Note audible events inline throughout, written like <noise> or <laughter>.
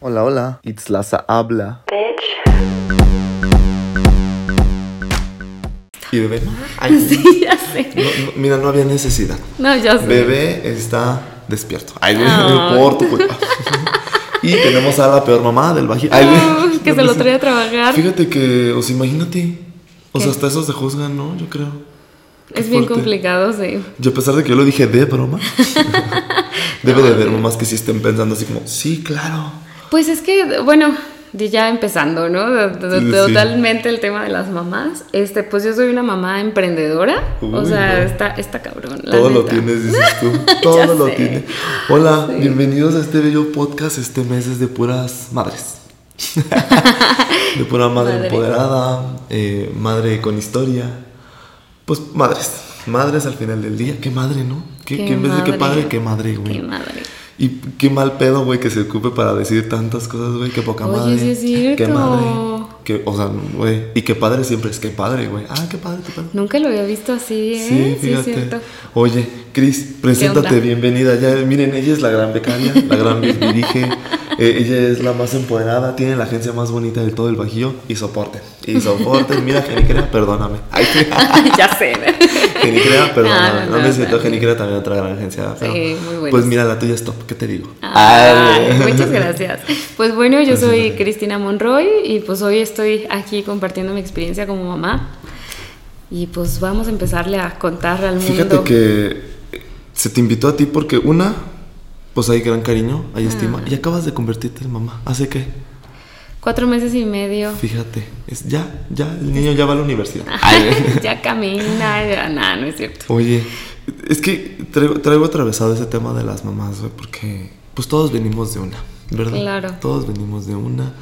Hola, hola. Itzlaza habla. Y bebé, <laughs> ¿no? Ay, Sí, ya sé. no, no, mira, no había necesidad. No, ya sé. Bebé está despierto. Ay, Ay. por tu culpa. Y tenemos a la peor mamá del. Ay, No, que se lo trae a trabajar. Fíjate que, o sea, imagínate. O sea, hasta eso se juzgan, ¿no? Yo creo. Qué Es bien fuerte. complicado, sí. Yo a pesar de que yo lo dije de broma, <laughs> debe de haber mamás que sí estén pensando así como, sí, claro. Pues es que, bueno, ya empezando, ¿no? Sí. Totalmente el tema de las mamás. Este, pues yo soy una mamá emprendedora. o sea, no. está, está cabrón. la Todo lo tienes, dices tú. <laughs> Todo lo sé. tiene. Hola, bienvenidos a este bello podcast. Este mes es de puras madres. <laughs> de pura madre, Madre. empoderada, eh, madre con historia. Pues madres. Madres al final del día. Qué madre, ¿no? Qué, Qué qué en vez de qué padre, qué madre, güey. Qué madre. Y qué mal pedo, güey, que se ocupe para decir tantas cosas, güey. Qué poca Oye, madre. sí es cierto. Qué madre. Que, o sea, güey. Y qué padre siempre es qué padre, güey. Ah, qué padre, qué padre. Nunca lo había visto así, ¿eh? Sí, es fíjate. cierto. Oye, Cris, preséntate, bienvenida. Ya, miren, ella es la gran becaria, la gran dirige. ella es la más empoderada, tiene la agencia más bonita de todo el Bajío y soporten. Y soporten, <laughs> mira, Genicrea, perdóname. Ay, <laughs> ya sé. Genicrea, perdóname. No, No, no, no, necesito no. Genicrea también otra gran agencia. pero, Sí, muy buenos. Pues mira, la tuya es top, ¿qué te digo? Ay, Ay. muchas gracias. Pues bueno, yo soy. Cristina Monroy y pues hoy estoy aquí compartiendo mi experiencia como mamá. Y pues vamos a empezarle a contar al mundo. Fíjate que se te invitó a ti porque una, pues hay gran cariño, hay Ah. estima, y acabas de convertirte en mamá. ¿Hace qué? Cuatro meses y medio. Fíjate, es ya, ya, el niño ya va a la universidad. <laughs> ya camina, ya nada, no es cierto. Oye, es que traigo, traigo atravesado ese tema de las mamás, güey, porque pues todos venimos de una, ¿verdad? Claro. Todos venimos de una.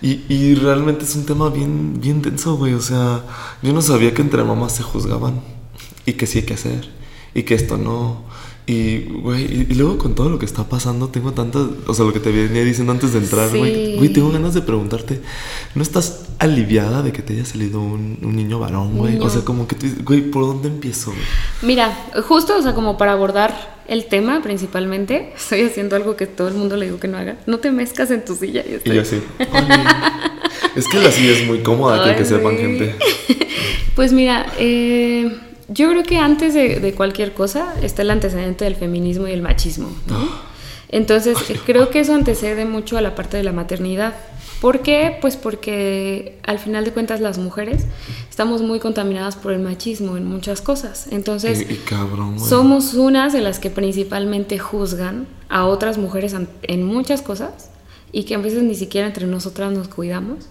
Y, y realmente es un tema bien, bien denso, güey. O sea, yo no sabía que entre mamás se juzgaban y que sí hay que hacer y que esto no. Y, güey, y, y luego con todo lo que está pasando, tengo tantas. O sea, lo que te venía diciendo antes de entrar, güey. Sí. Güey, tengo ganas de preguntarte, ¿no estás aliviada de que te haya salido un, un niño varón, güey? O sea, como que tú güey, ¿por dónde empiezo, güey? Mira, justo, o sea, como para abordar el tema principalmente, <laughs> estoy haciendo algo que todo el mundo le digo que no haga. No te mezcas en tu silla. Y Y estoy... yo así. Es que la silla es muy cómoda, que, Ay, que sepan, sí. gente. <laughs> Pues mira, eh, yo creo que antes de, de cualquier cosa está el antecedente del feminismo y el machismo. ¿no? <gasps> Entonces, creo que eso antecede mucho a la parte de la maternidad. ¿Por qué? Pues porque al final de cuentas las mujeres estamos muy contaminadas por el machismo en muchas cosas. Entonces, y, y cabrón, somos unas de las que principalmente juzgan a otras mujeres en muchas cosas y que a veces ni siquiera entre nosotras nos cuidamos.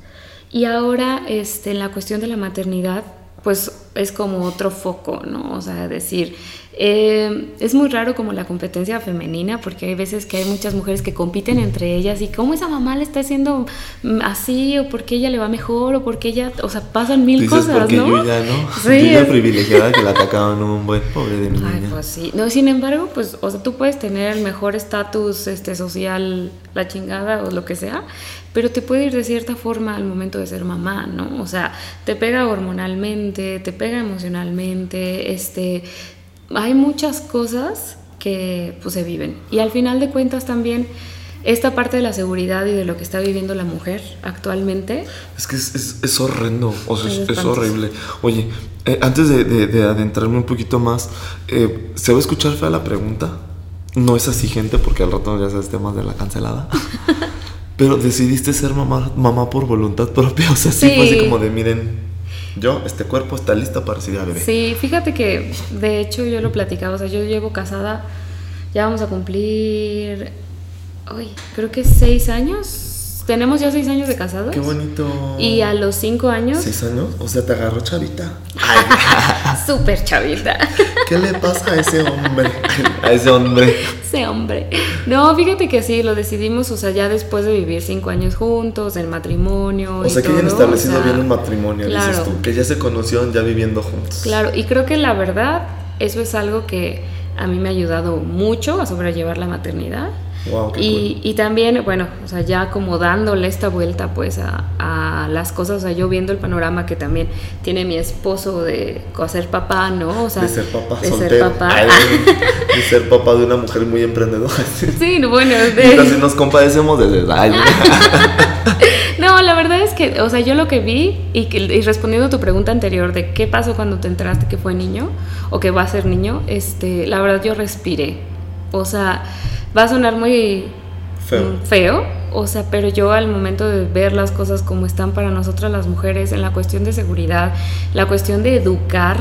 Y ahora, este, en la cuestión de la maternidad, pues es como otro foco, ¿no? O sea, decir, eh, es muy raro como la competencia femenina, porque hay veces que hay muchas mujeres que compiten entre ellas y cómo esa mamá le está haciendo mm, así, o porque ella le va mejor, o porque ella, o sea, pasan mil Dices cosas, porque ¿no? yo ya no. <laughs> Sí, yo ya es- privilegiada que la <laughs> atacaban un buen pobre de mi Ay, niña. pues sí. No, sin embargo, pues, o sea, tú puedes tener el mejor estatus este, social, la chingada o lo que sea, pero te puede ir de cierta forma al momento de ser mamá, ¿no? O sea, te pega hormonalmente, te pega emocionalmente, este, hay muchas cosas que pues se viven. Y al final de cuentas también esta parte de la seguridad y de lo que está viviendo la mujer actualmente, Es que es, es, es horrendo, o sea, Es es, horrible. Oye, eh, antes de, de- de adentrarme un poquito más, eh, ¿se va a escuchar fea la pregunta? No es así, gente, porque al rato ya sabes temas de la cancelada. <laughs> Pero decidiste ser mamá, mamá por voluntad propia, o sea, sí, fue así Sí. como de, miren, yo, este cuerpo está listo para recibir a bebé. Sí, fíjate que de hecho yo lo platicaba, o sea, yo llevo casada, ya vamos a cumplir, uy, creo que seis años. Tenemos ya seis años de casados. Qué bonito. Y a los cinco años, ¿Seis años? O sea, te agarró chavita. <laughs> súper chavita, ¿Qué le pasa a ese hombre? <laughs> A ese hombre. ese hombre. No, fíjate que sí, lo decidimos, o sea, ya después de vivir cinco años juntos, en matrimonio. O y sea, que ya han establecido o sea, bien un matrimonio, dices claro. tú. Que ya se conocieron ya viviendo juntos. Claro, y creo que la verdad, eso es algo que a mí me ha ayudado mucho a sobrellevar la maternidad. Wow, y, cool. y también, bueno, o sea, ya como dándole esta vuelta pues a, a las cosas, o sea, yo viendo el panorama que también tiene mi esposo de ser papá, ¿no? O sea, de ser papá de soltero. ser papá. Ay, <laughs> de ser papá de una mujer muy emprendedora. Sí, bueno, de, nos compadecemos desde <laughs> no, la verdad es que, o sea, yo lo que vi y, que, y respondiendo a tu pregunta anterior de qué pasó cuando te enteraste que fue niño o que va a ser niño, este, la verdad yo respiré. O sea, va a sonar muy Feo. mm, feo, o sea, pero yo al momento de ver las cosas como están para nosotras las mujeres en la cuestión de seguridad, la cuestión de educar,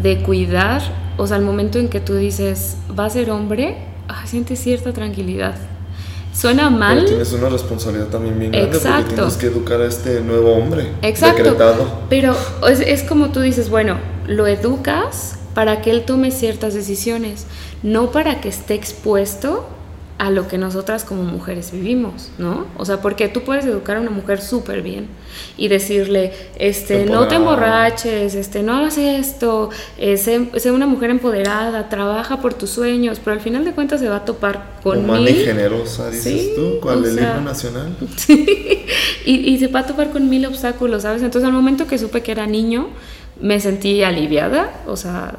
de cuidar, o sea, al momento en que tú dices, va a ser hombre, ay, sientes cierta tranquilidad. Suena mal. Pero tienes una responsabilidad también bien grande Exacto. porque tienes que educar a este nuevo hombre. Exacto. Decretado. Pero es, es como tú dices, bueno, lo educas para que él tome ciertas decisiones, no para que esté expuesto a lo que nosotras como mujeres vivimos, ¿no? O sea, porque tú puedes educar a una mujer súper bien y decirle, este, no te emborraches, este, no hagas esto, eh, sé, sé una mujer empoderada, trabaja por tus sueños, pero al final de cuentas se va a topar con Humana y mil generosa, dices Sí, tú. ¿Cuál? o ¿El sea- himno nacional? <laughs> Sí, y, y se va a topar con mil obstáculos, ¿sabes? Entonces al momento que supe que era niño, me sentí aliviada, o sea,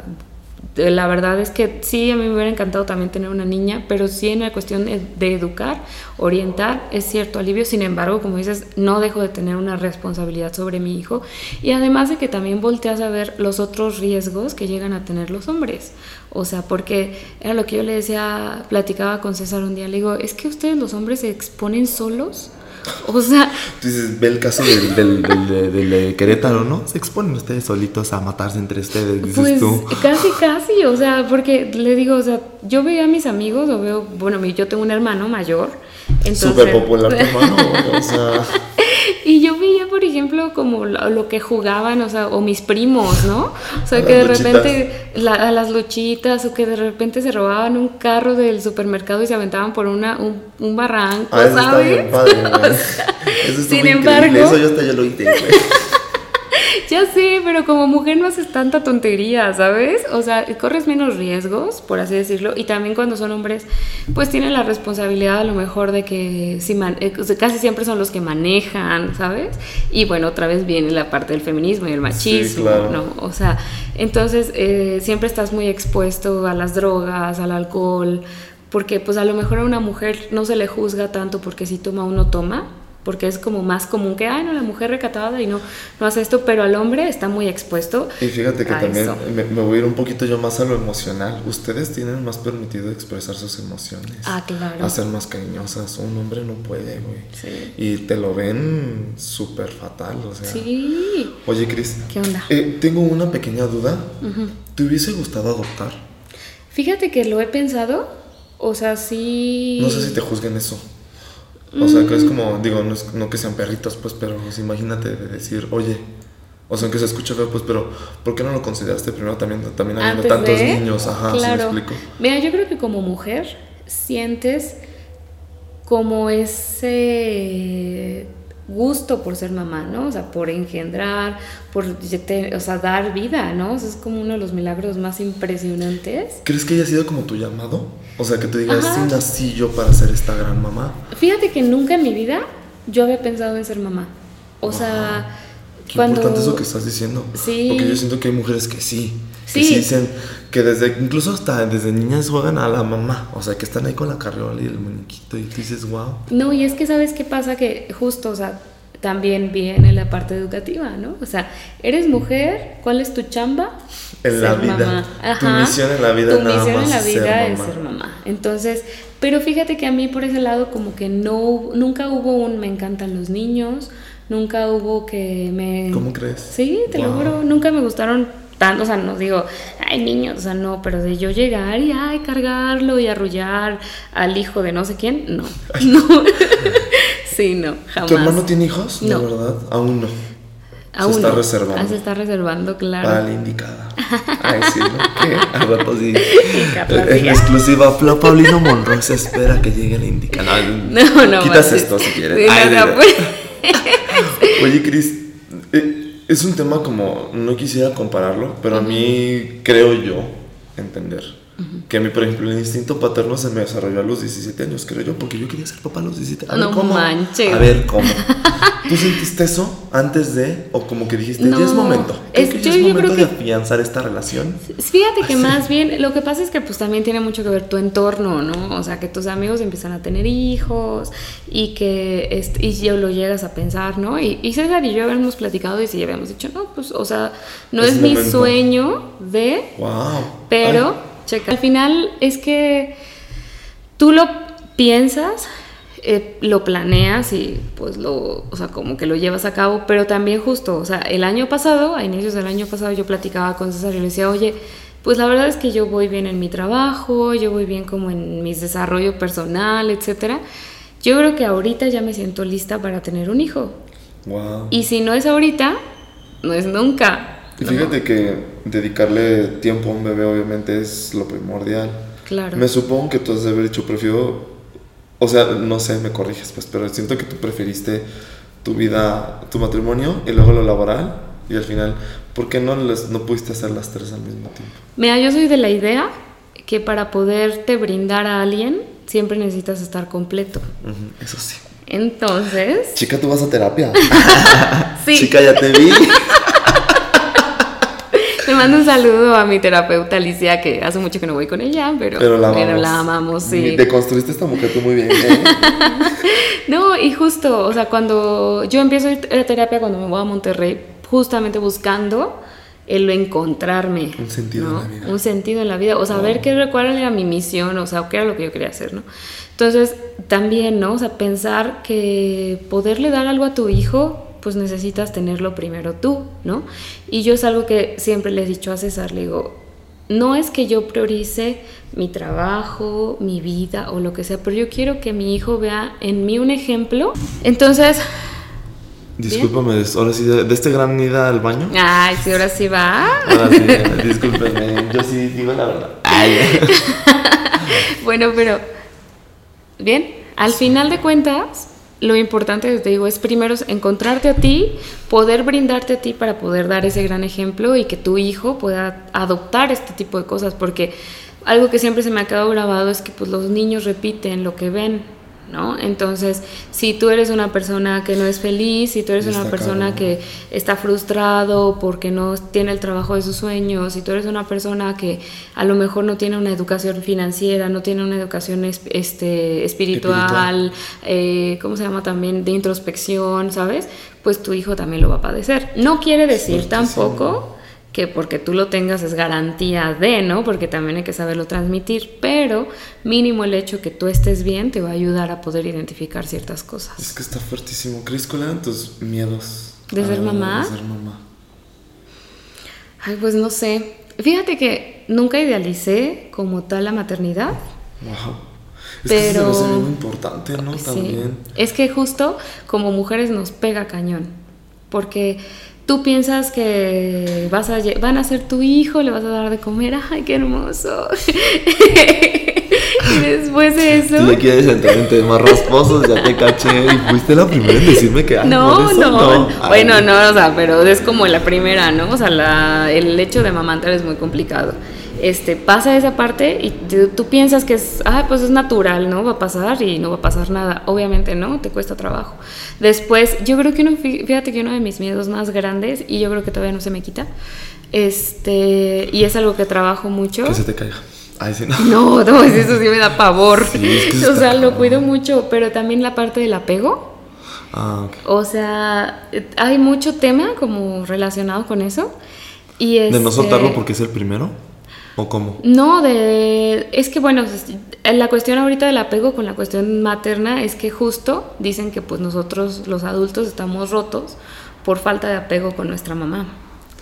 la verdad es que sí, a mí me hubiera encantado también tener una niña, pero sí en la cuestión de, de educar, orientar, es cierto alivio, sin embargo, como dices, no dejo de tener una responsabilidad sobre mi hijo y además de que también volteas a ver los otros riesgos que llegan a tener los hombres, o sea, porque era lo que yo le decía, platicaba con César un día, le digo, es que ustedes los hombres se exponen solos. <laughs> O sea, dices, ve el caso del, del, del- del- del de Querétaro, ¿no? Se exponen ustedes solitos a matarse entre ustedes, dices pues tú. casi, casi, o sea, porque le digo, o sea, yo veo a mis amigos, o veo, bueno, yo tengo un hermano mayor, entonces... Súper popular tu hermano, <laughs> o sea. Y yo veía, por ejemplo, como lo, lo que jugaban, o sea, o mis primos, ¿no? O sea, que de repente la- a las luchitas, o que de repente se robaban un carro del supermercado y se aventaban por una, un, un barranco, Ah, eso está ¿sabes? bien padre. <laughs> Eso sin increíble. embargo- Eso yo hasta ya lo güey. Ya sé, pero como mujer no haces tanta tontería, ¿sabes? O sea, corres menos riesgos, por así decirlo, y también cuando son hombres, pues tienen la responsabilidad a lo mejor de que si man- eh, o casi siempre son los que manejan, ¿sabes? Y bueno, otra vez viene la parte del feminismo y el machismo, claro. ¿no? O sea, entonces eh, siempre estás muy expuesto a las drogas, al alcohol, porque pues a lo mejor a una mujer no se le juzga tanto porque si toma uno toma, porque es como más común que, ay, no, la mujer recatada y no, no hace esto, pero al hombre está muy expuesto. Y fíjate que también me, me voy a ir un poquito yo más a lo emocional. Ustedes tienen más permitido expresar sus emociones. Ah, claro. A ser más cariñosas. Un hombre no puede, güey. Sí. Y te lo ven súper fatal, o sea. Sí. Oye, Cris. ¿Qué onda? eh, tengo una pequeña duda. ¿Te hubiese gustado adoptar? Fíjate que lo he pensado, o sea, sí. No sé si te juzguen eso. O sea, Mm. que es como, digo, no, es- no que sean perritos, pues, pero pues, imagínate de decir, oye, o sea, aunque se escuche feo, pues, pero ¿por qué no lo consideraste primero también, también habiendo tantos de- niños? Ajá, ¿sí me claro. explico? Mira, yo creo que como mujer sientes como ese gusto por ser mamá, ¿no? O sea, por engendrar, por te- o sea, dar vida, ¿no? O sea, es como uno de los milagros más impresionantes. ¿Crees que haya sido como tu llamado? O sea, que tú digas, sí nací yo para ser esta gran mamá. Fíjate que nunca en mi vida yo había pensado en ser mamá. O sea, Qué cuando importante eso que estás diciendo. Sí. Porque yo siento que hay mujeres que sí. Que Sí. sí dicen que desde, incluso hasta desde niñas juegan a la mamá. O sea, que están ahí con la carriola y el muñequito y tú dices, wow. No, y es que sabes qué pasa que justo, o sea, también viene la parte educativa, ¿no? O sea, eres mujer, ¿cuál es tu chamba? En la vida. Tu misión en la vida Tu nada misión más en la es ser vida es mamá. ser mamá. Entonces, pero fíjate que a mí por ese lado como que no, nunca hubo un me encantan los niños, nunca hubo que me... ¿Cómo crees? Sí, te lo Wow. juro, nunca me gustaron tanto, o sea, no digo, ay niños, o sea, no, pero de yo llegar y ay, cargarlo y arrullar al hijo de no sé quién, no, no, <laughs> sí, no, jamás. ¿Tu hermano tiene hijos? No. De verdad, aún no. Aún se está no. reservando. Ah, se está reservando, claro. Para la indicada. Ay, sí, ¿no? ¿Qué? Rato sí. <laughs> En exclusiva, Fla Paulino Monroy se espera que llegue la indicada. <laughs> No, no, Quitas manches. esto si quieres. No, Ay, no, pues. Oye, Cris, es un tema como, no quisiera compararlo, pero a mí creo yo entender Que a mí, por ejemplo, el instinto paterno se me desarrolló a los 17 años, creo yo, porque yo quería ser papá a los 17 años. No manches. A ver, ¿cómo? <laughs> ¿Tú sentiste eso antes de, o como que dijiste, ya es momento? es, que yo, ya es yo momento creo de que- afianzar esta relación? Fíjate que más bien, lo que pasa es que pues también tiene mucho que ver tu entorno, ¿no? O sea, que tus amigos empiezan a tener hijos y que este, y yo lo llegas a pensar, ¿no? Y, y César y yo habíamos platicado y sí habíamos dicho, no, pues, o sea, no Es es, mi momento. sueño de, ¡Wow! pero, checa, al final es que tú lo piensas, eh, lo planeas y pues lo, o sea, como que lo llevas a cabo, pero también justo, o sea, el año pasado, a inicios del año pasado yo platicaba con César y le decía, oye, pues la verdad es que yo voy bien en mi trabajo, yo voy bien como en mi desarrollo personal, etcétera. Yo creo que ahorita ya me siento lista para tener un hijo. ¡Wow! Y si no es ahorita, no es nunca. Y fíjate que dedicarle tiempo a un bebé obviamente es lo primordial. Claro. Me supongo que tú has de haber dicho, prefiero, o sea, no sé, me corriges, pues, pero siento que tú preferiste tu vida, tu matrimonio y luego lo laboral y al final, ¿por qué no, les, no pudiste hacer las tres al mismo tiempo? Mira, yo soy de la idea que para poderte brindar a alguien siempre necesitas estar completo. Ujú, eso sí. Entonces, Chica, tú vas a terapia. <laughs> sí, Chica, ya te vi. <laughs> <laughs> le mando un saludo a mi terapeuta Alicia, que hace mucho que no voy con ella, pero, Pero la amamos. pero la amamos, sí. Deconstruiste esta mujer tú muy bien. ¿eh? <laughs> No, y justo, o sea, cuando yo empiezo a ir a terapia cuando me voy a Monterrey, justamente buscando el encontrarme. Un sentido en ¿no? la vida. Un sentido en la vida, o saber qué, cuál era mi misión, o sea, qué era lo que yo quería hacer, ¿no? Entonces, también, ¿no? O sea, pensar que poderle dar algo a tu hijo, pues necesitas tenerlo primero tú, ¿no? Y yo es algo que siempre le he dicho a César, le digo, no es que yo priorice mi trabajo, mi vida o lo que sea, pero yo quiero que mi hijo vea en mí un ejemplo. Entonces, Discúlpame, ahora sí, de, de este gran ida al baño. ay, sí, ahora sí va. Ahora sí, <laughs> discúlpenme, yo sí digo la verdad. Ay, <laughs> Bueno, pero bien, al final de cuentas, lo importante, te digo, es primero encontrarte a ti, poder brindarte a ti para poder dar ese gran ejemplo y que tu hijo pueda adoptar este tipo de cosas, porque algo que siempre se me ha quedado grabado es que pues los niños repiten lo que ven. ¿No? Entonces, si tú eres una persona que no es feliz, si tú eres una persona que está frustrado porque no tiene el trabajo de sus sueños, si tú eres una persona que a lo mejor no tiene una educación financiera, no tiene una educación es- este, espiritual, eh, ¿cómo se llama también? De introspección, ¿sabes? Pues tu hijo también lo va a padecer. No quiere decir tampoco que porque tú lo tengas es garantía de, ¿no? Porque también hay que saberlo transmitir, pero mínimo el hecho que tú estés bien te va a ayudar a poder identificar ciertas cosas. Es que está fuertísimo. Cris, ¿cuáles eran tus miedos? ¿De ser mamá? De ser mamá. Ay, pues no sé. Fíjate que nunca idealicé como tal la maternidad. Wow. Es que se Pero- bien importante, ¿no? Sí. También. Es que justo como mujeres nos pega cañón. Porque tú piensas que vas a, van a ser tu hijo, le vas a dar de comer. ¡Ay, qué hermoso! <laughs> y después de eso. Tú ya quieres entrar en temas rasposos, ya te caché y fuiste la primera en decirme que ay, No, no, Ay, Bueno, no, o sea, pero es como la primera, ¿no? O sea, la- el hecho de amamantar es muy complicado. Este, pasa esa parte y tú, tú piensas que es, ah, pues es natural, ¿no? Va a pasar y no va a pasar nada. Obviamente, ¿no? Te cuesta trabajo. Después, yo creo que uno, fí- fíjate que uno de mis miedos más grandes, y yo creo que todavía no se me quita, este, y es algo que trabajo mucho. Que se te caiga. Ay, sí, no. <laughs> No, no, eso sí me da pavor. Sí, es que o sea, lo cuido mucho, pero también la parte del apego. Ah, ok. O sea, hay mucho tema como relacionado con eso. Y ¿De no este, soltarlo porque es el primero? ¿O cómo? No, de... Es que bueno, la cuestión ahorita del apego con la cuestión materna es que justo dicen que pues nosotros los adultos estamos rotos por falta de apego con nuestra mamá.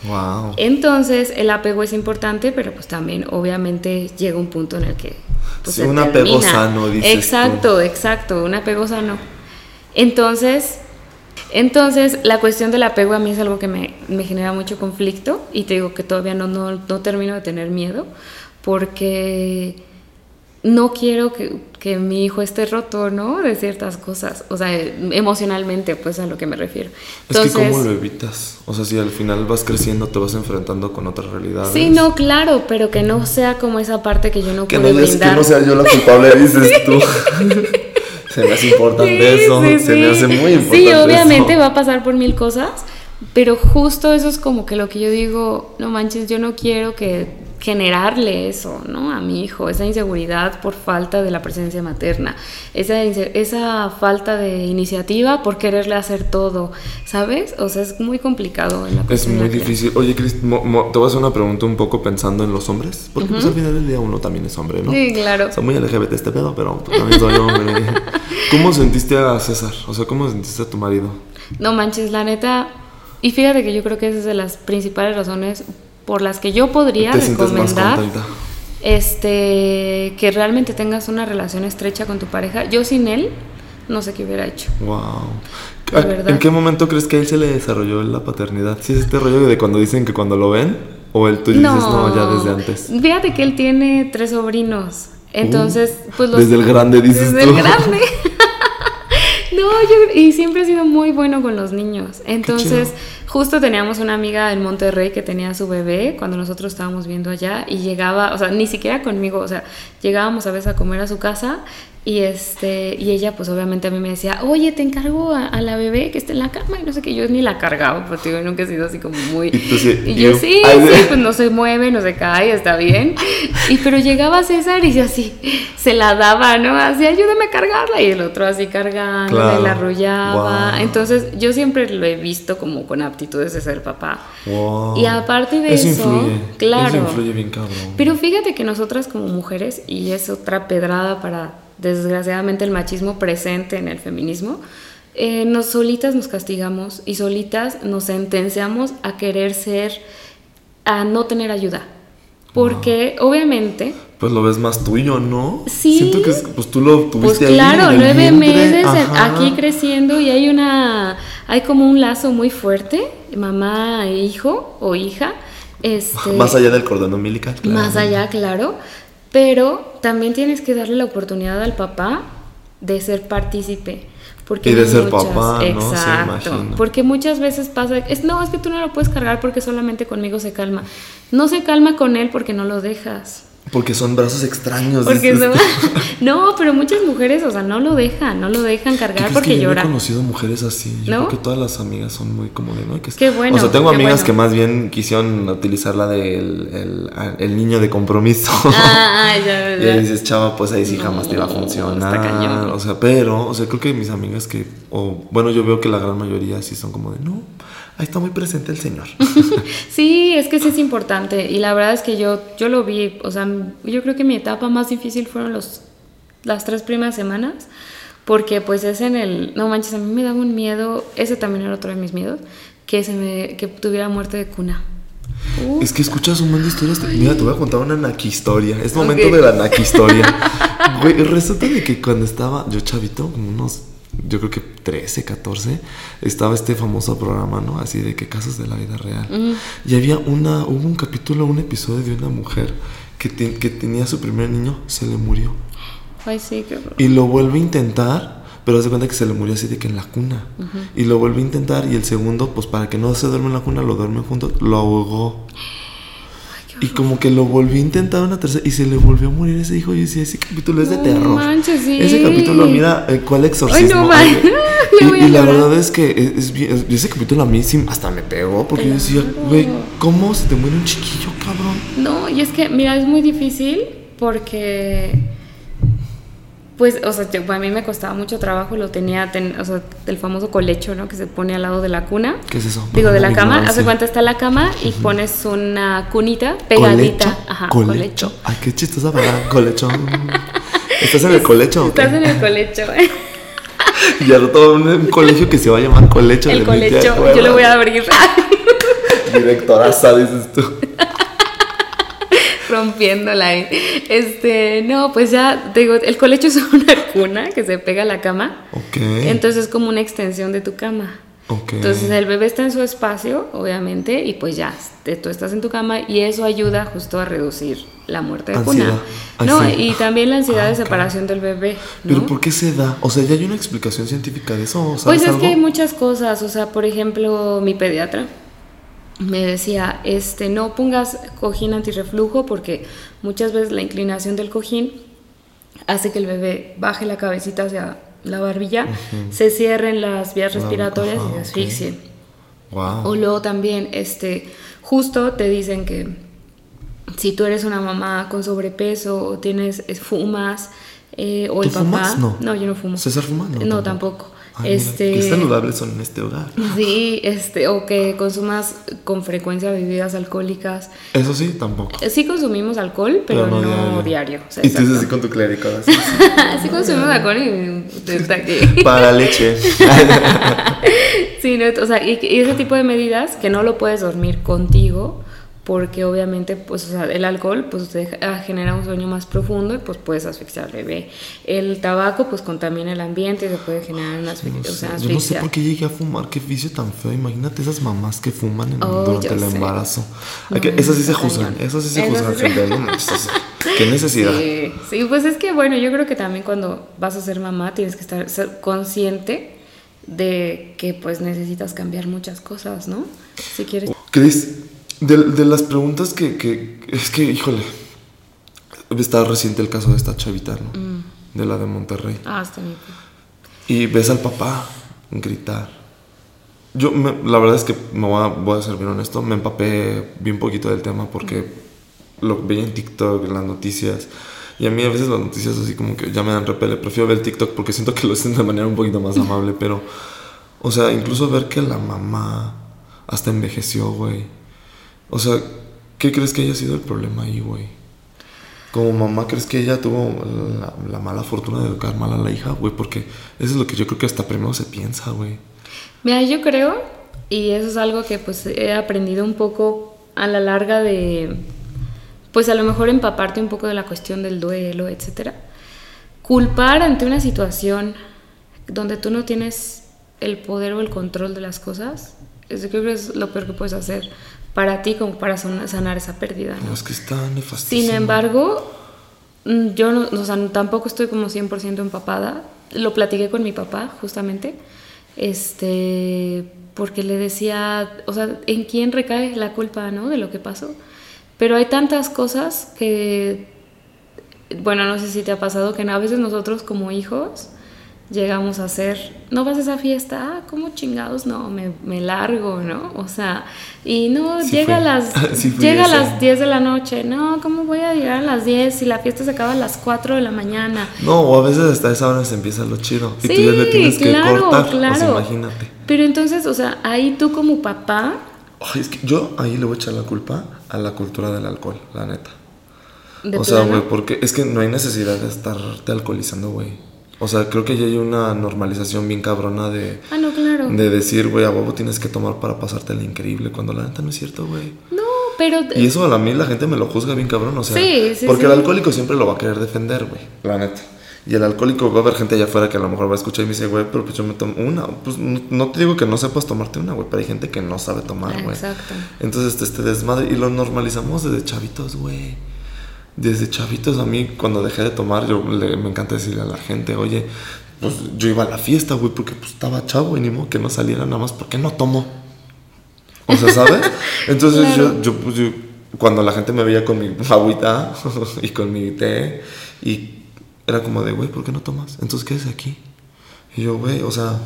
Wow. Entonces el apego es importante, pero pues también obviamente llega un punto en el que... pues, Sí, un apego termina. sano, dices tú. Exacto, exacto, un apego sano. Entonces, entonces la cuestión del apego a mí es algo que me, me genera mucho conflicto y te digo que todavía no, no, no termino de tener miedo porque no quiero que, que, mi hijo esté roto, ¿no? De ciertas cosas, o sea, emocionalmente, pues a lo que me refiero. Entonces, es que ¿cómo lo evitas? O sea, si al final vas creciendo, te vas enfrentando con otras realidades. Sí, no, claro, pero que no sea como esa parte que yo no que no, brindar. Que no sea yo la culpable, dices tú. <laughs> se me hace importante eso, se me hace muy importante Sí, obviamente va a pasar por mil cosas, pero justo eso es como que lo que yo digo, no manches, yo no quiero que generarle eso, ¿no? A mi hijo, esa inseguridad por falta de la presencia materna, esa, esa falta de iniciativa por quererle hacer todo, ¿sabes? O sea, es muy complicado. En la es muy difícil. Oye, Cris, te voy a hacer una pregunta un poco pensando en los hombres, porque pues, al final del día uno también es hombre, ¿no? Sí, claro. Soy muy LGBT este pedo, pero pues, también soy hombre. <laughs> ¿Cómo sentiste a César? O sea, ¿cómo sentiste a tu marido? No manches, la neta, y fíjate que yo creo que esa es de las principales razones por las que yo podría recomendar este que realmente tengas una relación estrecha con tu pareja. Yo sin él no sé qué hubiera hecho. Wow. ¿En qué momento crees que a él se le desarrolló la paternidad? ¿Sí es este rollo de cuando dicen que cuando lo ven? ¿O él tú dices no, ya desde antes? Fíjate que él tiene tres sobrinos. Entonces, uh, pues los, Desde el grande dices Desde el grande. <laughs> yo, y siempre he sido muy bueno con los niños. Entonces, Justo teníamos una amiga en Monterrey que tenía su bebé cuando nosotros estábamos viendo allá y llegaba, o sea, ni siquiera conmigo, o sea, llegábamos a veces a comer a su casa y, este, y ella, pues obviamente a mí me decía, oye, te encargo a, la bebé que esté en la cama y no sé qué. Yo ni la cargaba, porque yo nunca he sido así como muy. Y, yo, <laughs> sí, sí, pues no se mueve, no se cae, está bien. Y pero llegaba César y así se la daba, ¿no? Así, ayúdame a cargarla. Y el otro así cargando, la arrullaba. Entonces yo siempre lo he visto como con aptitudes de ser papá. Y aparte de eso, claro. Eso influye bien cabrón. Pero fíjate que nosotras como mujeres, y es otra pedrada para desgraciadamente el machismo presente en el feminismo, eh, nos solitas nos castigamos y solitas nos sentenciamos a querer ser, a no tener ayuda. Porque obviamente... Pues lo ves más tuyo, ¿no? Sí. Siento que pues tú lo tuviste Pues claro, nueve meses aquí creciendo y hay una... Hay como un lazo muy fuerte, mamá e hijo o hija. Este, más allá del cordón umbilical. Más allá, claro. Pero también tienes que darle la oportunidad al papá de ser partícipe. Porque y de ser papá, exacto, porque muchas veces pasa, es, no, es que tú no lo puedes cargar porque solamente conmigo se calma. No se calma con él porque no lo dejas. Porque son brazos extraños. Porque <laughs> <laughs> no, pero muchas mujeres, o sea, no lo dejan, no lo dejan cargar porque que. Yo he conocido mujeres así. Yo creo que todas las amigas son muy como de, ¿no? Que qué bueno. O sea, tengo amigas que más bien quisieron utilizar la del el, niño de compromiso. Ah, <laughs> ya, Y ahí dices, chava, pues ahí sí jamás te va a funcionar. O sea, pero, o sea, creo que mis amigas que, o bueno, yo veo que la gran mayoría sí son como de, no, ahí está muy presente el Señor. <laughs> sí, es que sí es importante. Y la verdad es que yo, yo lo vi, o sea, yo creo que mi etapa más difícil fueron los, las tres primeras semanas, porque pues es en el, no manches, a mí me daba un miedo, ese también era otro de mis miedos, que, se me, que tuviera muerte de cuna. Es que escuchas un montón de historias. Mira, te voy a contar una naquihistoria. Es momento de la naquihistoria. <laughs> Güey, resulta de que cuando estaba yo chavito, como unos yo creo que 13, 14, estaba este famoso programa, ¿no? Así de que casos de la vida real. Y había una, hubo un capítulo, un episodio de una mujer que, que tenía su primer niño, se le murió. Ay, sí, qué Y lo vuelve a intentar, pero se cuenta que se le murió así de que en la cuna. Y lo vuelve a intentar y el segundo, pues para que no se duerme en la cuna, lo duerme juntos, lo ahogó. Y como que lo volvió a intentar una tercera y se le volvió a morir ese hijo. Y decía, ese capítulo es de terror. Manches, sí. Ese capítulo, mira, eh, ¿cuál exorcismo? Ay, no, <laughs> y, y la verdad es que es, ese capítulo a mí sí hasta me pegó. Porque yo decía, güey, ¿cómo se te muere un chiquillo, cabrón? No, y es que, mira, es muy difícil porque pues, o sea, a mí me costaba mucho trabajo, lo tenía, o sea, el famoso colecho, ¿no? Que se pone al lado de la cuna. ¿Qué es eso? Digo, de la cama, hace cuenta está la cama y pones una cunita pegadita. ¿Colecho? Ajá, colecho. Ay, qué chistosa palabra, colecho. <laughs> ¿Estás en el colecho? Estás en el colecho, ¿eh? <laughs> Y ahora todo un, colegio que se va a llamar colecho. El colecho, yo lo voy a abrir. <laughs> Directoraza, dices tú rompiéndola. Este, no, pues ya, digo, el colecho es <laughs> una cuna que se pega a la cama. Ok. Entonces es como una extensión de tu cama. Ok. Entonces el bebé está en su espacio, obviamente, y pues ya, te- tú estás en tu cama y eso ayuda justo a reducir la muerte de Ansiedad. cuna. No, y también la ansiedad Ah, de separación del bebé. ¿no? Pero ¿por qué se da? O sea, ¿ya hay una explicación científica de eso? ¿Sabes Pues es algo? que hay muchas cosas, o sea, por ejemplo, mi pediatra me decía, este, no pongas cojín antirreflujo porque muchas veces la inclinación del cojín hace que el bebé baje la cabecita hacia la barbilla, se cierren las vías La- respiratorias y se asfixie. Wow. O luego también, este, justo te dicen que si tú eres una mamá con sobrepeso o tienes eh, fumas eh, o ¿Tú el papá, fumas? No. yo no fumo. ¿César fuma? No, No, tampoco. tampoco. Ay, mira, este, qué saludables son en este hogar. Sí, este, o que consumas con frecuencia bebidas alcohólicas. Eso sí, tampoco. Sí consumimos alcohol, pero, no, diario. o sea, y tú dices así con tu clérigo. <laughs> así. sí consumimos alcohol y está aquí. <laughs> Para leche. <laughs> Sí, no, o sea, y, y ese tipo de medidas que no lo puedes dormir contigo, porque obviamente, pues, o sea, el alcohol, pues, deja- genera un sueño más profundo y, pues, puedes asfixiar al bebé. El tabaco, pues, contamina el ambiente y se puede generar una asfixia. No o sea, sé, yo no sé asfixia. por qué llegué a fumar, qué vicio tan feo. Imagínate esas mamás que fuman en- Oh, durante el sé. embarazo. No, que- esas sí se juzgan, esas sí se juzgan, qué necesidad. Sí, sí, pues es que bueno, yo creo que también cuando vas a ser mamá tienes que estar ser consciente de que pues necesitas cambiar muchas cosas, ¿no? Si quieres. Cris, de, de las preguntas que, que- Es que, híjole. Está reciente el caso de esta chavita, ¿no? Mm. De la de Monterrey. Ah, está bien. Y ves al papá gritar. Yo, me- la verdad es que me voy a, voy a ser bien honesto, me empapé bien poquito del tema porque lo veía en TikTok, en las noticias. Y a mí a veces las noticias así como que ya me dan repele. Prefiero ver el TikTok porque siento que lo hacen de manera un poquito más amable. Pero, o sea, incluso ver que la mamá hasta envejeció, güey. O sea, ¿qué crees que haya sido el problema ahí, güey? Como mamá, ¿crees que ella tuvo la, la mala fortuna de educar mal a la hija, güey? Porque eso es lo que yo creo que hasta primero se piensa, güey. Mira, yo creo, y eso es algo que pues he aprendido un poco a la larga de, pues a lo mejor empaparte un poco de la cuestión del duelo, etcétera. Culpar ante una situación donde tú no tienes el poder o el control de las cosas, eso creo que es lo peor que puedes hacer para ti como para sanar esa pérdida. ¿no? No, es que está nefastísimo. Sin embargo, mm, yo no, o sea, tampoco estoy como 100% empapada. Lo platiqué con mi papá, justamente, este, porque le decía, o sea, ¿en quién recae la culpa, no? De lo que pasó. Pero hay tantas cosas que, bueno, no sé si te ha pasado que a veces nosotros como hijos llegamos a hacer, no vas a esa fiesta, ah, ¿cómo chingados? No, me, me largo, ¿no? O sea, y no, Sí llega, a las, <laughs> Sí llega a las 10 de la noche, no, ¿cómo voy a llegar a las 10 si la fiesta se acaba a las 4 de la mañana? No, o a veces hasta esa hora se empieza lo chido. Y tú ya le tienes que claro, cortar. O sea, claro. imagínate. Pero entonces, o sea, ahí tú como papá, Ay, es que yo ahí le voy a echar la culpa a la cultura del alcohol, la neta. o sea, güey, porque es que no hay necesidad de estarte alcoholizando, güey. O sea, creo que ya hay una normalización bien cabrona de, ah, no, claro. de decir, güey, a huevo tienes que tomar para pasarte la increíble, cuando la neta no es cierto, güey. No, pero... Y eso a mí la gente me lo juzga bien cabrón, o sea, Sí, sí, porque sí. el alcohólico siempre lo va a querer defender, güey, la neta. Y el alcohólico va a haber gente allá afuera que a lo mejor va a escuchar y me dice, güey, pero pues yo me tomo una. Pues no, no te digo que no sepas tomarte una, güey, pero hay gente que no sabe tomar, güey. Exacto. Entonces este, este desmadre y lo normalizamos desde chavitos, güey. Desde chavitos a mí cuando dejé de tomar yo le- me encanta decirle a la gente, oye, pues yo iba a la fiesta, güey, porque pues estaba chavo y ni modo que no saliera nada más porque no tomo. O sea, ¿sabes? <laughs> Entonces Claro. yo, yo, pues, yo- cuando la gente me veía con mi agüita <laughs> y con mi té y era como de, güey, ¿por qué no tomas? Entonces quédese aquí. Y yo, güey, o sea,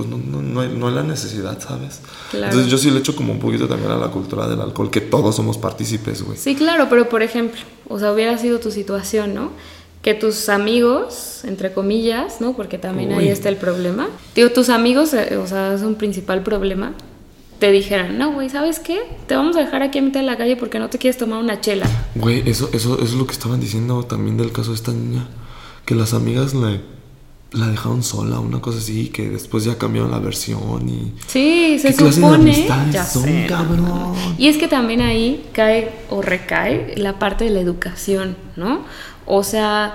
pues no, no, no, hay, no hay la necesidad, ¿sabes? Claro. Entonces yo sí le echo como un poquito también a la cultura del alcohol, que todos somos partícipes, güey. Sí, claro, pero por ejemplo, o sea, hubiera sido tu situación, ¿no? Que tus amigos, entre comillas, ¿no? Porque también ahí está el problema. Digo, tus amigos, eh, o sea, es un principal problema. Te dijeran, no, güey, ¿sabes qué? Te vamos a dejar aquí a mitad de la calle porque no te quieres tomar una chela. Güey, eso, eso, eso es lo que estaban diciendo también del caso de esta niña. Que las amigas le, la dejaron sola, una cosa así, que después ya cambiaron la versión y... Sí, se ¿Qué clase de supone. ya son, sé, cabrón? no. Y es que también ahí cae o recae la parte de la educación, ¿no? O sea,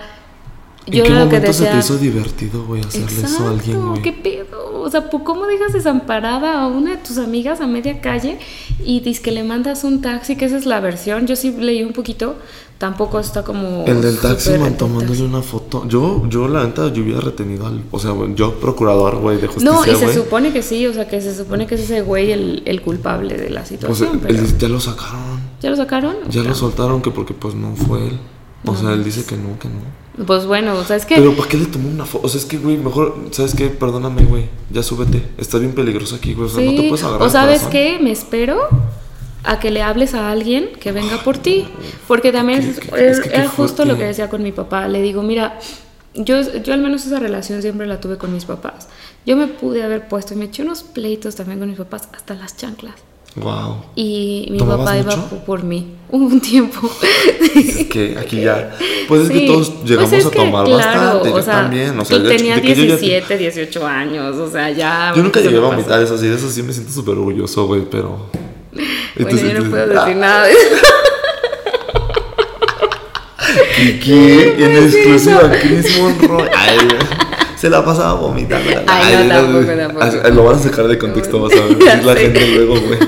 ¿En yo qué era lo que momento se te decía. hizo divertido, güey, hacerle eso a alguien, Exacto, güey? ¿qué pedo? O sea, ¿por ¿cómo dejas desamparada a una de tus amigas a media calle y dices que le mandas un taxi? Que esa es la versión. Yo sí leí un poquito, tampoco está como. El del taxi man, tomándole una foto. Yo, yo la neta, yo hubiera retenido al. O sea, yo procurador, güey, de justicia, No, y se supone que sí, o sea, que se supone que es ese güey el, el culpable de la Pues situación. él- pero- ya lo sacaron. ¿Ya lo sacaron? Ya No. lo soltaron que porque pues no fue él. O sea, él dice que no, que no. Pues bueno, o sea, es que. Pero ¿para qué le tomó una foto? O sea, es que, güey, mejor, ¿sabes qué? Perdóname, güey. Ya súbete. Está bien peligroso aquí, güey. O sea, no te puedes agarrar. o sabes qué, me espero a que le hables a alguien que venga por ti, porque también ¿Qué- es, que era justo lo que decía con mi papá, le digo, mira, yo, yo al menos esa relación siempre la tuve con mis papás, yo me pude haber puesto y me eché unos pleitos también con mis papás, hasta las chanclas, Wow. y mi ¿Tomabas papá iba mucho? por, por mí, <laughs> un tiempo. Es que aquí ya. Pues es que Sí, todos llegamos pues es a que, tomar claro, bastante. o yo sea, también. O sea, tú tenías de que yo ya- 17, 18 años, o sea, ya... Yo nunca llegué a vomitar eso, así de eso sí me siento súper orgulloso, güey, pero. <laughs> Bueno, yo no puedo ah, decir nada de eso. <laughs> Kiki, en exclusiva, Chris Monroy. Ay, se la pasaba vomitando. Ay, no, tampoco, tampoco. Lo van a sacar de contexto, vas a ver. La gente luego, <laughs> güey.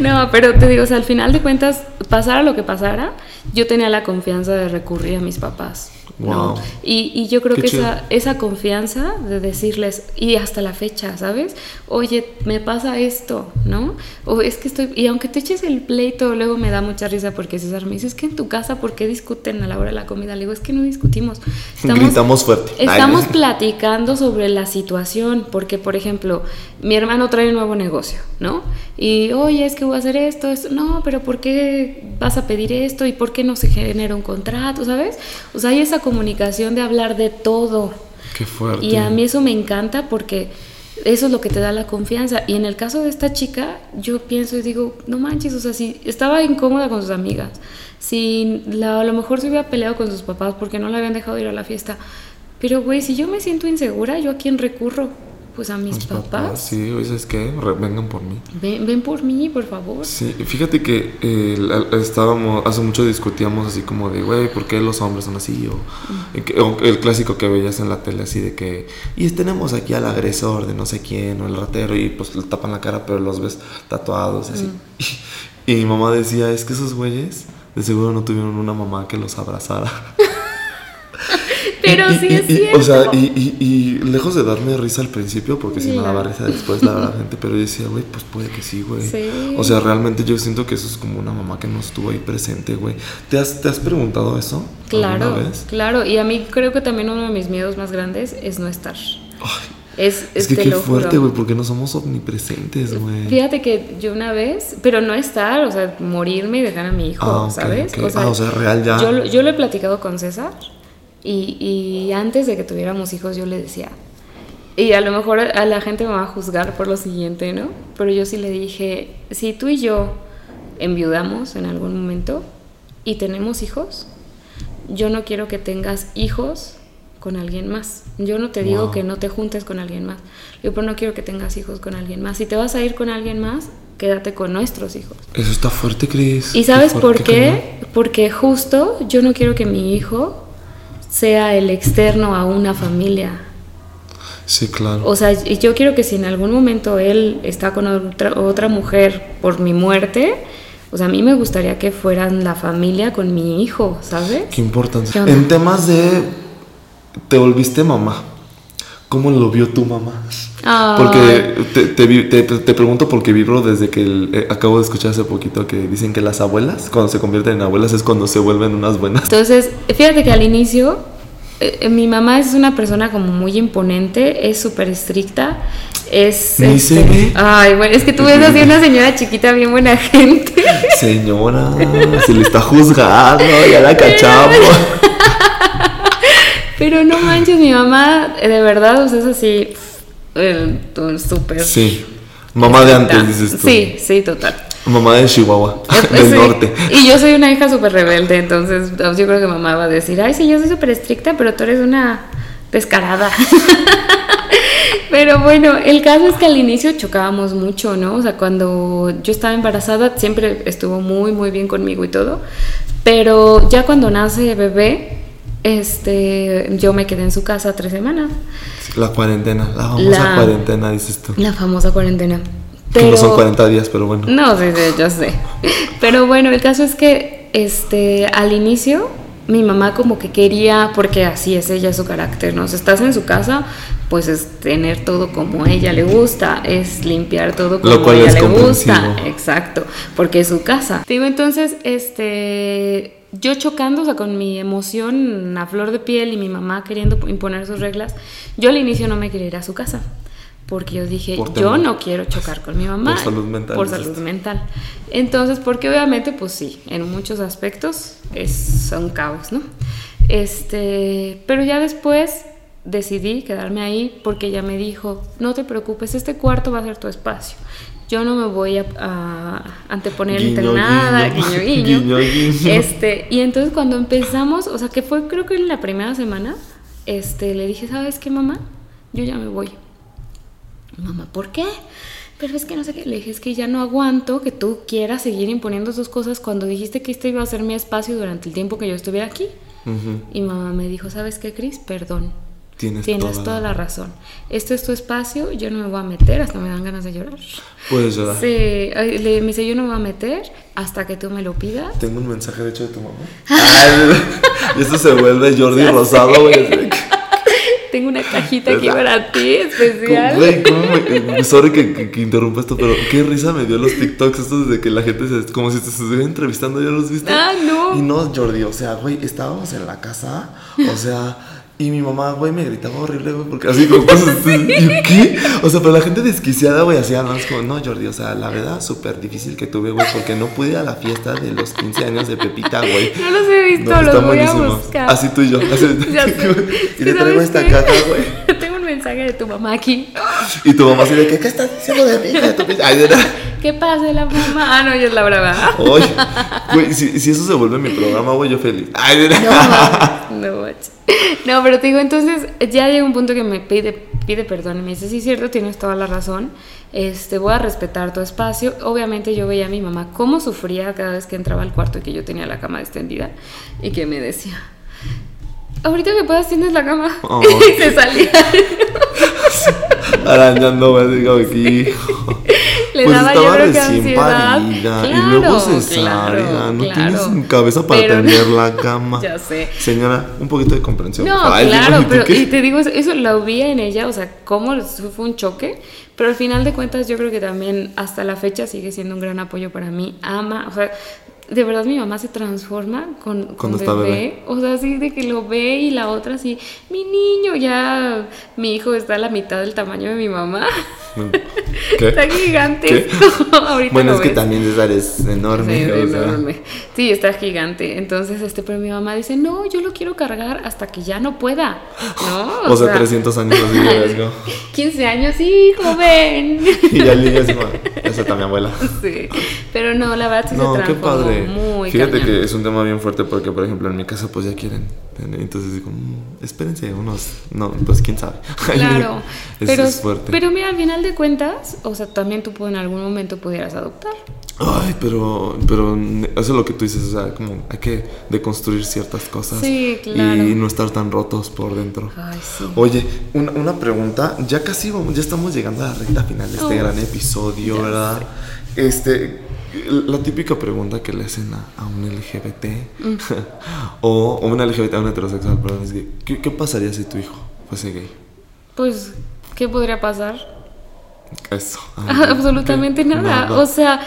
No, pero te digo, o sea, al final de cuentas, pasara lo que pasara, yo tenía la confianza de recurrir a mis papás. ¿No? Wow. Y, y yo creo Qué que chido. esa, esa confianza de decirles, y hasta la fecha, ¿sabes? Oye, me pasa esto, ¿no? O es que estoy, y aunque te eches el pleito, luego me da mucha risa porque César me dice, es que en tu casa, ¿por qué discuten a la hora de la comida? Le digo, es que no discutimos. Gritamos fuerte. Estamos platicando sobre la situación, porque por ejemplo, mi hermano trae un nuevo negocio, ¿no? Y, oye, es que voy a hacer esto, esto, no, pero ¿por qué vas a pedir esto? ¿Y por qué no se genera un contrato, sabes? O sea, hay esa comunicación de hablar de todo. Qué fuerte. Y a mí eso me encanta porque eso es lo que te da la confianza. Y en el caso de esta chica, yo pienso y digo, no manches, o sea, si estaba incómoda con sus amigas, si la- a lo mejor se hubiera peleado con sus papás porque no la habían dejado ir a la fiesta, pero güey, si yo me siento insegura, ¿yo a quién recurro? Pues a mis, Mis papás. Sí, oye, ¿sabes qué? Vengan por mí. Ven, ven por mí, por favor. Sí, fíjate que eh, estábamos, hace mucho discutíamos así como de, güey, ¿por qué los hombres son así? O, y el clásico que veías en la tele así de que, y tenemos aquí al agresor de no sé quién, o el ratero, y pues le tapan la cara, pero los ves tatuados y así. <laughs> Y, mi mamá decía, es que esos güeyes de seguro no tuvieron una mamá que los abrazara. <laughs> <laughs> Pero Y- sí y- es y- cierto. O sea, y, lejos de darme risa al principio, porque sí me daba risa después, la verdad, <laughs> gente, pero yo decía, güey, pues puede que sí, güey. Sí. O sea, realmente yo siento que eso es como una mamá que no estuvo ahí presente, güey. ¿Te has, ¿Te has preguntado eso? Claro, vez? claro. Y a mí creo que también uno de mis miedos más grandes es no estar. Ay, Es, es que qué fuerte, güey, porque no somos omnipresentes, güey. Fíjate que yo una vez, pero no estar, o sea, morirme y dejar a mi hijo, Ah, ok, ¿sabes? ok. Ah, o sea, real ya. Yo, yo lo he platicado con César y, y antes de que tuviéramos hijos yo le decía, y a lo mejor a la gente me va a juzgar por lo siguiente, ¿no? Pero yo sí le dije, si tú y yo enviudamos en algún momento y tenemos hijos, yo no quiero que tengas hijos con alguien más. Yo no te digo Wow. que no te juntes con alguien más. Yo pero no quiero que tengas hijos con alguien más. Si te vas a ir con alguien más, quédate con nuestros hijos. Eso está fuerte, Cris. ¿Y sabes por qué? Porque justo yo no quiero que mi hijo sea el externo a una familia. Sí, claro. O sea, yo quiero que si en algún momento él está con otra, otra mujer por mi muerte, o sea, a mí me gustaría que fueran la familia con mi hijo, ¿sabes? Qué importante. En temas de. Te volviste mamá. ¿Cómo lo vio tu mamá? Porque te, te, te- te pregunto porque vibro desde que el- eh, acabo de escuchar hace poquito que dicen que las abuelas, cuando se convierten en abuelas, es cuando se vuelven unas buenas. Entonces, fíjate que al inicio, eh, eh, mi mamá es una persona como muy imponente, es súper estricta, es... Ni este, se. Ay, bueno, es que tú ves así una señora chiquita bien buena gente. Señora, se le está juzgando, ya la cachamos. <laughs> Pero no manches, mi mamá, eh, de verdad, o sea, es así, eh, súper... Sí. Mamá de antes, dices tú. Sí, sí, total. Mamá de Chihuahua, <laughs> Eh, <laughs> del sí. norte. Y yo soy una hija súper rebelde, entonces yo creo que mamá va a decir, ay, sí, yo soy súper estricta, pero tú eres una descarada. <laughs> pero bueno, el caso es que al inicio chocábamos mucho, ¿no? O sea, cuando yo estaba embarazada siempre estuvo muy, muy bien conmigo y todo, pero ya cuando nace bebé, este, yo me quedé en su casa tres semanas. La cuarentena, la famosa cuarentena, dices tú. La famosa cuarentena. Que no son 40 días, pero bueno. No, sí, sí, yo sé. <laughs> Pero bueno, el caso es que este, al inicio mi mamá como que quería, porque así es ella, su carácter, ¿no? Si estás en su casa, pues es tener todo como a ella le gusta, es limpiar todo como a ella le gusta. Exacto, porque es su casa. Digo, entonces, este, yo chocando, o sea, con mi emoción a flor de piel y mi mamá queriendo imponer sus reglas, yo al inicio no me quería ir a su casa porque yo dije, yo no quiero chocar con mi mamá. Por salud mental. Por salud mental. Entonces, porque obviamente, pues sí, en muchos aspectos es, son caos, ¿no? Este, pero ya después decidí quedarme ahí porque ella me dijo, no te preocupes, este cuarto va a ser tu espacio. Yo no me voy a, anteponer entre nada, <laughs> guiño guiño. Este, y entonces cuando empezamos, o sea, que fue creo que en la primera semana, este, le dije, ¿sabes qué, mamá? Yo ya me voy mamá, ¿por qué? Pero es que no sé qué, le dije, es que ya no aguanto que tú quieras seguir imponiendo sus cosas cuando dijiste que este iba a ser mi espacio durante el tiempo que yo estuviera aquí. Y mamá me dijo, ¿sabes qué, Cris? Perdón. Tienes, toda, la razón. Este es tu espacio, yo no me voy a meter, hasta me dan ganas de llorar. Puedes llorar. Sí, le, me dice, yo no me voy a meter hasta que tú me lo pidas. Tengo un mensaje de hecho de tu mamá. <laughs> y esto se vuelve Jordi Rosado, güey. <laughs> Tengo una cajita aquí para ti, especial. Güey, ¿cómo me, sorry que, que, interrumpa esto, pero qué risa me dio los TikToks estos de que la gente se, como si te estuviera entrevistando, ¿ya los viste? Ah, no. Y no, Jordi, o sea, güey, estábamos en la casa, o sea y mi mamá, güey, me gritaba horrible, güey, porque así como cosas. <laughs> ¿Y qué? O sea, pero la gente desquiciada, güey, hacía más como, no, Jordi, o sea, la verdad, súper difícil que tuve, güey, porque no pude ir a la fiesta de los 15 años de Pepita, güey. No los he visto, los voy a buscar. Así tú y yo. Así, <laughs> <laughs> y le traigo esta caja, güey. Mensaje de tu mamá aquí. Y tu mamá así de, ¿qué, qué estás diciendo de mí, de tu Ay, ¿Qué pasa la mamá? Ah, no, ella es la brava. Oye, güey, si, si, eso se vuelve mi programa, güey, yo feliz. Ay, no, no, no, pero te digo, entonces ya llega un punto que me pide, pide perdón y me dice, sí, cierto, tienes toda la razón, este, voy a respetar tu espacio. Obviamente yo veía a mi mamá cómo sufría cada vez que entraba al cuarto y que yo tenía la cama extendida y que me decía, ahorita que puedas tienes la cama. Oh. <laughs> y se salía. Arañando, güey, digo aquí. Le pues daba estaba yo creo recién parida y luego cesárea, no tienes cabeza para tener <laughs> la cama. ya sé. Señora, un poquito de comprensión. No, claro, pero y te digo, eso lo vi en ella, o sea, cómo fue un choque, pero al final de cuentas yo creo que también hasta la fecha sigue siendo un gran apoyo para mí. Ama, o sea, de verdad mi mamá se transforma con, con bebé. O sea, así de que lo ve y la otra así, mi niño, ya mi hijo está a la mitad del tamaño de mi mamá. <laughs> ¿Qué? está gigante. <laughs> bueno, es que también César es enorme. enorme. Sí, está gigante. Entonces, este, pero mi mamá dice, no, yo lo quiero cargar hasta que ya no pueda. ¿No? <gasps> O, sea, 300 años así, 15 <laughs> años, sí, joven. y ya el niño es esa está mi abuela. <laughs> Sí, pero no, la verdad sí no, se qué padre. Fíjate que es un tema bien fuerte porque, por ejemplo, en mi casa pues ya quieren entonces digo, mm, espérense unos, no, pues quién sabe. <laughs> Claro, <laughs> pero, es fuerte. Pero mira, al final de cuentas, o sea, también tú en algún momento pudieras adoptar. Ay, pero, pero eso es lo que tú dices, o sea, como hay que deconstruir ciertas cosas. Sí, claro. Y no estar tan rotos por dentro. Ay, sí. Oye, una, una pregunta, ya casi vamos, ya estamos llegando a la recta final de este gran episodio, ¿verdad? Este, la típica pregunta que le hacen a, un LGBT mm. <laughs> o, o una LGBT a un heterosexual, perdón, es ¿qué, ¿qué pasaría si tu hijo fuese gay? Pues, ¿qué podría pasar? Eso. <laughs> Absolutamente nada. O sea,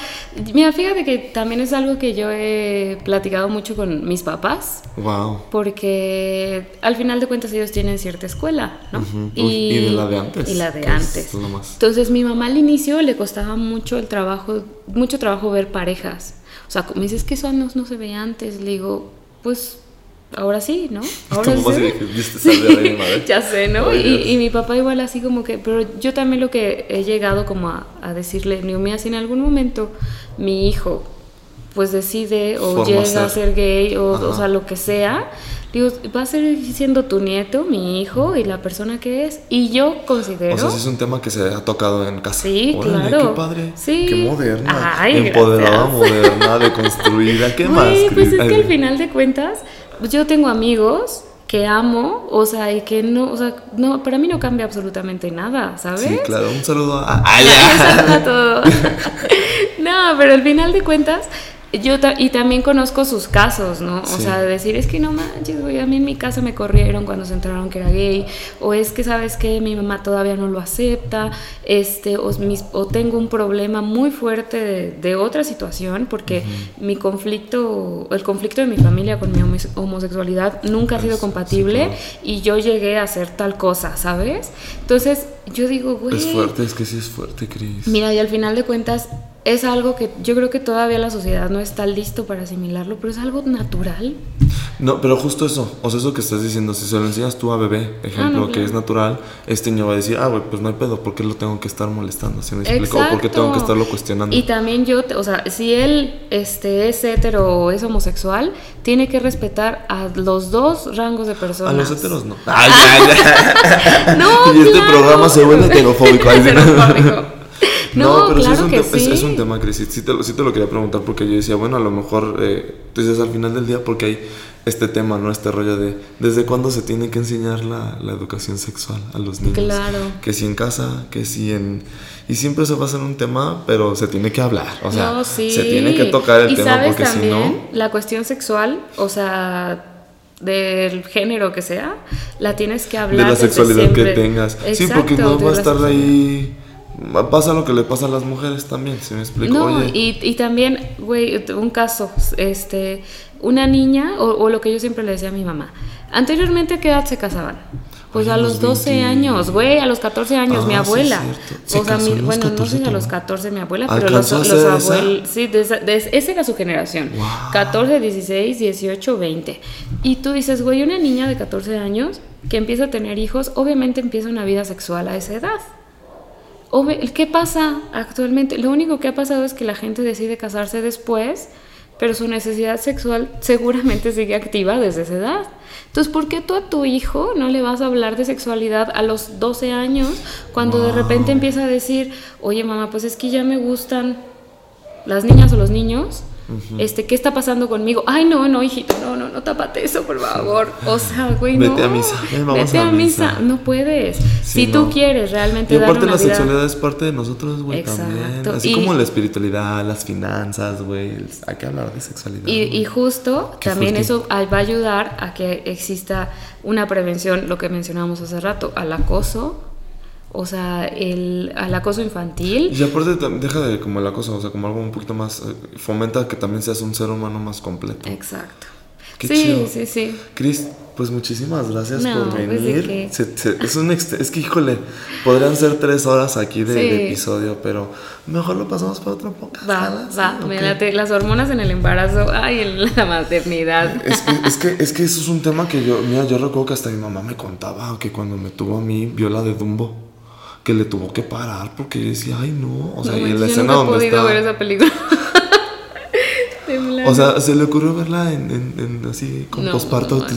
mira, fíjate que también es algo que yo he platicado mucho con mis papás. Wow. Porque al final de cuentas ellos tienen cierta escuela, ¿no? y, de la de antes. Y la de antes. Entonces, mi mamá al inicio le costaba mucho el trabajo, mucho trabajo ver parejas. O sea, me dices que eso no, no se veía antes. Le digo, pues ahora sí, ¿no? <laughs> Ahora sí. <laughs> ya sé, ¿no? y, y, mi papá igual así como que, pero yo también lo que he llegado como a, a decirle, Neumia, si en algún momento mi hijo pues decide o llega a ser gay o, o, sea, lo que sea, digo, va a ser siendo tu nieto, mi hijo y la persona que es. Y yo considero... O sea, es un tema que se ha tocado en casa. Sí, claro. Qué padre. Sí. Qué moderna. Empoderada, moderna, deconstruida. ¿Qué más? Pues es que al final de cuentas yo tengo amigos que amo, o sea, y que no, o sea, no, para mí no cambia absolutamente nada, ¿sabes? Sí, claro, un saludo a... <laughs> ¡Ah, Un saludo a todos. <laughs> no, pero al final de cuentas, yo y también conozco sus casos, ¿no? O sea, decir, es que no manches, güey, a mí en mi casa me corrieron cuando se enteraron que era gay, o es que, ¿sabes que Mi mamá todavía no lo acepta, este, o, o tengo un problema muy fuerte de, otra situación, porque mi conflicto, el conflicto de mi familia con mi homosexualidad nunca ha sido compatible y yo llegué a hacer tal cosa, ¿sabes? Entonces, yo digo, güey... Es fuerte, es que sí es fuerte, Cris. Mira, y al final de cuentas, es algo que yo creo que todavía la sociedad no está listo para asimilarlo, pero es algo natural. No, pero justo eso, o sea, eso que estás diciendo, si se lo enseñas tú a bebé, ejemplo, ah, que es natural, este niño va a decir, ah, güey, pues no hay pedo, ¿por qué lo tengo que estar molestando? ¿Se me explica? ¿O por qué tengo que estarlo cuestionando? Y también yo, o sea, si él este, es hetero o es homosexual, tiene que respetar a los dos rangos de personas. A los heteros no. <laughs> Ay, ya, no, <laughs> y este programa se vuelve heterofóbico. <laughs> No, pero es, un es, un tema, Cris. Sí te, sí te, lo quería preguntar porque yo decía, bueno, a lo mejor, eh, entonces al final del día, porque hay este tema, ¿no? Este rollo de desde cuándo se tiene que enseñar la, la educación sexual a los niños. Claro. Que si en casa, que si en... Y siempre se va a hacer un tema, pero se tiene que hablar. O sea, se tiene que tocar el tema porque si no... La cuestión sexual, o sea del género que sea, la tienes que hablar. De la sexualidad que tengas. sí, porque no va a estar ahí pasa lo que le pasa a las mujeres también, si me explico. No, y, y, también, güey, un caso, este, una niña, o, lo que yo siempre le decía a mi mamá, anteriormente a qué edad se casaban? Pues a los 12 años, güey, a los 14 años, mi ah, abuela. o sea, mi, bueno, no sé si a los 14 mi abuela, pero los, los abuelos, sí, de esa, esa, era su generación. 14, 16, 18, 20. Y tú dices, güey, una niña de 14 años que empieza a tener hijos, obviamente empieza una vida sexual a esa edad. ¿Qué pasa actualmente? Lo único que ha pasado es que la gente decide casarse después, pero su necesidad sexual <laughs> seguramente sigue activa desde esa edad. Entonces, ¿por qué tú a tu hijo no le vas a hablar de sexualidad a los 12 años cuando de repente empieza a decir, oye mamá, pues es que ya me gustan las niñas o los niños? Este, ¿qué está pasando conmigo? Ay, no, no, hijito, no, no, no tápate eso, por favor. O sea, güey, no. Vete a misa. Vete a, misa. No puedes. si tú quieres realmente y aparte la sexualidad es parte de nosotros, güey, también. Así como la espiritualidad, las finanzas, güey. Hay que hablar de sexualidad. Y, y justo también eso va a ayudar a que exista una prevención, lo que mencionábamos hace rato, al acoso o sea, el, al acoso infantil. Y aparte deja de como el acoso, o sea, como algo un poquito más, eh, fomenta que también seas un ser humano más completo. Exacto. Qué sí, sí, sí. Cris, pues muchísimas gracias por pues, venir. es, un es que, híjole, podrían ser tres horas aquí de, episodio, pero mejor lo pasamos para otro podcast. Va, va, las hormonas en el embarazo, ay, en la <laughs> maternidad. Es que, es que, es que eso es un tema que yo, mira, yo recuerdo que hasta mi mamá me contaba que cuando me tuvo a mí, vio la de Dumbo que le tuvo que parar porque yo decía, ay no, o sea, y en la escena donde podido ver esa película. <laughs> o sea, se le ocurrió verla en, en, así con posparto.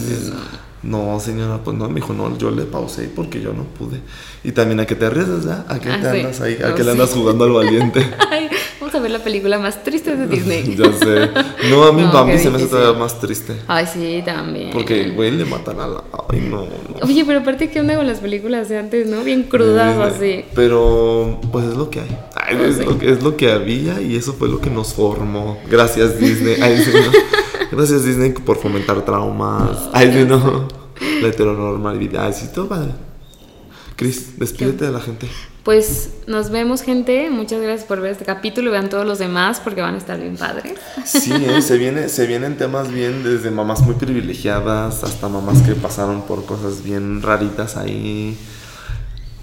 No, señora, pues no, me dijo, no, yo le pausé porque yo no pude. Y también a que te arriesgas, ¿ya? ¿A qué ah, te andas ahí? ¿A qué le andas jugando al valiente? <laughs> Ay, vamos a ver la película más triste de Disney. <laughs> ya sé. No, a mí Bambi se me hace todavía más triste. Ay, sí, también. Porque, güey, le matan a la... Ay, no, Oye, pero aparte, ¿qué onda con las películas de antes, no? Bien crudas así. Pero, pues es lo que hay. Ay, es, lo que, es lo que había y eso fue lo que nos formó. Gracias, Disney. Ay. Gracias, Disney, por fomentar traumas. Ay, no la heteronormalidad. Sí, todo padre. Cris, despídete de la gente. Pues nos vemos, gente. Muchas gracias por ver este capítulo. Vean todos los demás porque van a estar bien padres. Sí, ¿eh? se, viene, se vienen temas bien desde mamás muy privilegiadas hasta mamás que pasaron por cosas bien raritas ahí.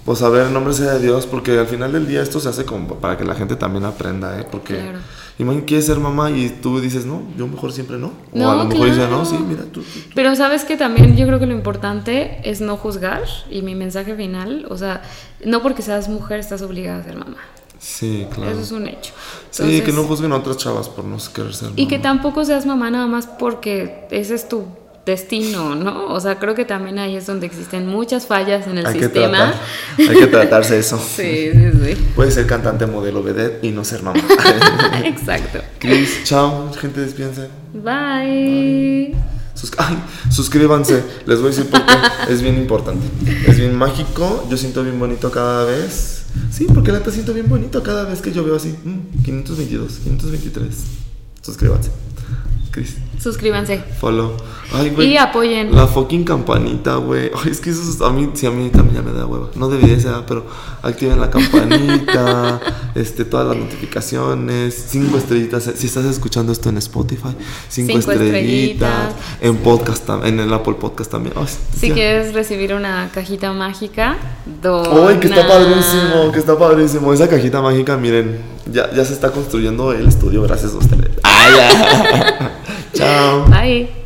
Pues a ver, nombre sea de Dios, porque al final del día esto se hace como para que la gente también aprenda, ¿eh? Porque claro. Imagínate, quieres ser mamá y tú dices, no, yo mejor siempre no. O a lo mejor dices, no, sí, mira, tú, Pero sabes que también yo creo que lo importante es no juzgar y mi mensaje final, o sea, no porque seas mujer estás obligada a ser mamá. Sí, claro. Eso es un hecho. sí, que no juzguen a otras chavas por no querer ser mamá. Y que tampoco seas mamá nada más porque ese es tu destino, ¿no? O sea, creo que también ahí es donde existen muchas fallas en el sistema. hay que tratarse eso. <laughs> sí, sí, sí. Puede ser cantante, modelo, vedette y no ser mamá. <laughs> Exacto. Chris, chao, gente, despídense. Bye. Sus- ay, suscríbanse. Les voy a decir por qué. es bien importante. Es bien mágico. Yo siento bien bonito cada vez. Sí, porque la neta siento bien bonito cada vez que yo veo así. mm, 522, 523. Suscríbanse. Suscríbanse. follow. Ay, güey. Y apoyen. La fucking campanita, güey. <laughs> Ay, es que eso es- a mí, sí, a mí también ya me da hueva. No debería ser, pero activen la campanita, <laughs> este, todas las notificaciones, cinco estrellitas. Si estás escuchando esto en Spotify, cinco, Cinco estrellitas. estrellitas. En podcast, tam- en el Apple Podcast también. Ay, Si ya. quieres recibir una cajita mágica, do. Ay, que está padrísimo, que está padrísimo. Esa cajita mágica, miren, ya, ya se está construyendo el estudio gracias a ustedes. Ay, <laughs> ya. Chao. Bye.